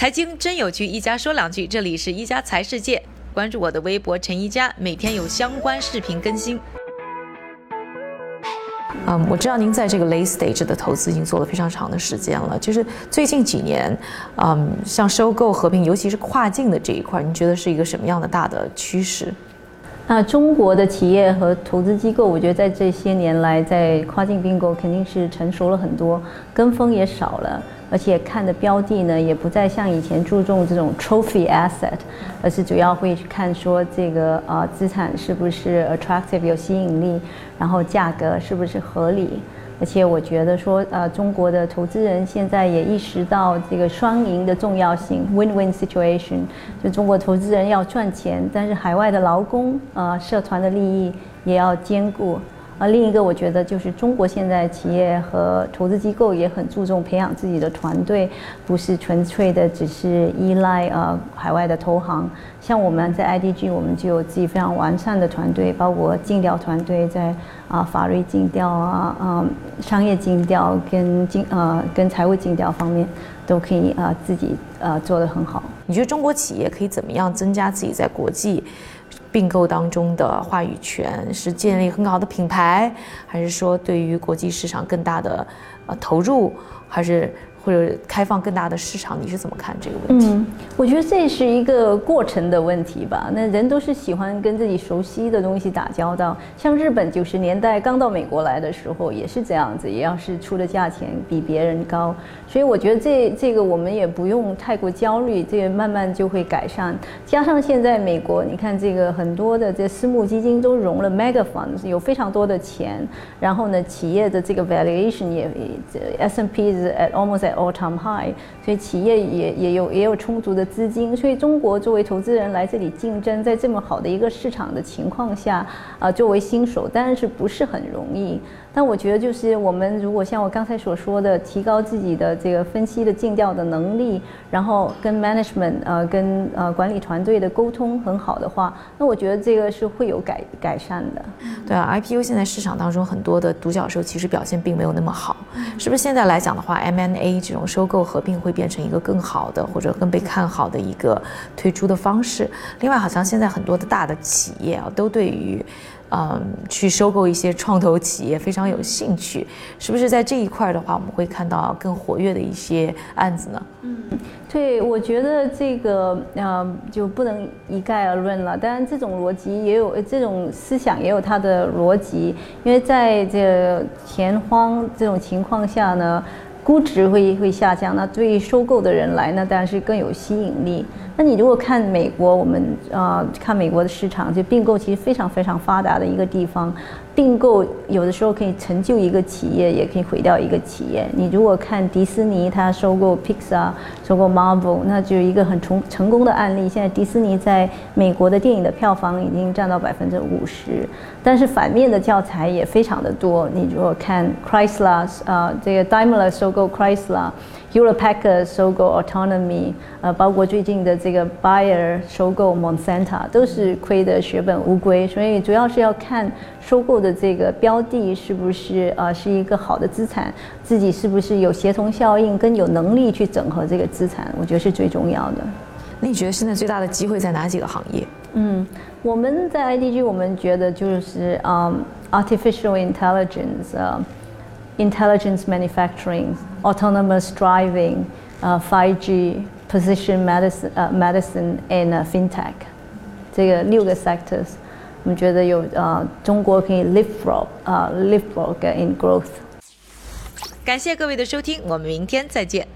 财经真有趣，一家说两句。这里是一家财世界，关注我的微博陈一家，每天有相关视频更新。嗯，我知道您在这个 late stage 的投资已经做了非常长的时间了。就是最近几年，嗯，像收购、合并，尤其是跨境的这一块，您觉得是一个什么样的大的趋势？那中国的企业和投资机构，我觉得在这些年来，在跨境并购肯定是成熟了很多，跟风也少了，而且看的标的呢，也不再像以前注重这种 trophy asset，而是主要会去看说这个呃资产是不是 attractive 有吸引力，然后价格是不是合理。而且我觉得说，呃，中国的投资人现在也意识到这个双赢的重要性，win-win situation。就中国投资人要赚钱，但是海外的劳工，呃，社团的利益也要兼顾。啊，另一个我觉得就是中国现在企业和投资机构也很注重培养自己的团队，不是纯粹的只是依赖呃海外的投行。像我们在 IDG，我们就有自己非常完善的团队，包括尽调团队在啊法律尽调啊，嗯商业尽调跟经呃跟财务尽调方面都可以啊自己呃做得很好。你觉得中国企业可以怎么样增加自己在国际？并购当中的话语权是建立很好的品牌，还是说对于国际市场更大的呃投入，还是？或者开放更大的市场，你是怎么看这个问题？嗯，我觉得这是一个过程的问题吧。那人都是喜欢跟自己熟悉的东西打交道。像日本九十年代刚到美国来的时候也是这样子，也要是出的价钱比别人高。所以我觉得这这个我们也不用太过焦虑，这个慢慢就会改善。加上现在美国，你看这个很多的这私募基金都融了 mega funds，有非常多的钱。然后呢，企业的这个 valuation 也 S and P 是 at almost at all time high，所以企业也也有也有充足的资金，所以中国作为投资人来这里竞争，在这么好的一个市场的情况下，啊，作为新手当然是不是很容易。但我觉得，就是我们如果像我刚才所说的，提高自己的这个分析的尽调的能力，然后跟 management 呃跟呃管理团队的沟通很好的话，那我觉得这个是会有改改善的。对啊，I P U 现在市场当中很多的独角兽其实表现并没有那么好，是不是？现在来讲的话，M N A 这种收购合并会变成一个更好的或者更被看好的一个推出的方式。另外，好像现在很多的大的企业啊，都对于。嗯，去收购一些创投企业非常有兴趣，是不是在这一块的话，我们会看到更活跃的一些案子呢？嗯，对，我觉得这个呃就不能一概而论了。当然，这种逻辑也有这种思想也有它的逻辑，因为在这钱荒这种情况下呢。估值会会下降，那对于收购的人来呢，当然是更有吸引力。那你如果看美国，我们呃看美国的市场，就并购其实非常非常发达的一个地方。并购有的时候可以成就一个企业，也可以毁掉一个企业。你如果看迪士尼，它收购 Pixar，收购 Marvel，那就一个很成成功的案例。现在迪士尼在美国的电影的票房已经占到百分之五十，但是反面的教材也非常的多。你如果看 Chrysler，啊，这个 Daimler 收购 Chrysler。Europacker 收购 Autonomy，呃，包括最近的这 Bayer 收购 Monsanto，都是亏得血本无归。所以主要是要看收购的这个标的是不是呃是一个好的资产，自己是不是有协同效应，跟有能力去整合这个资产，我觉得是最重要的。那你觉得现在最大的机会在哪几个行业？嗯，我们在 IDG 我们觉得就是嗯 Artificial Intelligence 啊。intelligence manufacturing, autonomous driving, uh, 5G, position medicine, uh, medicine and fintech，这个六个 sectors，我们觉得有呃中国可以 leapfrog 啊 leapfrog in growth。感谢各位的收听，我们明天再见。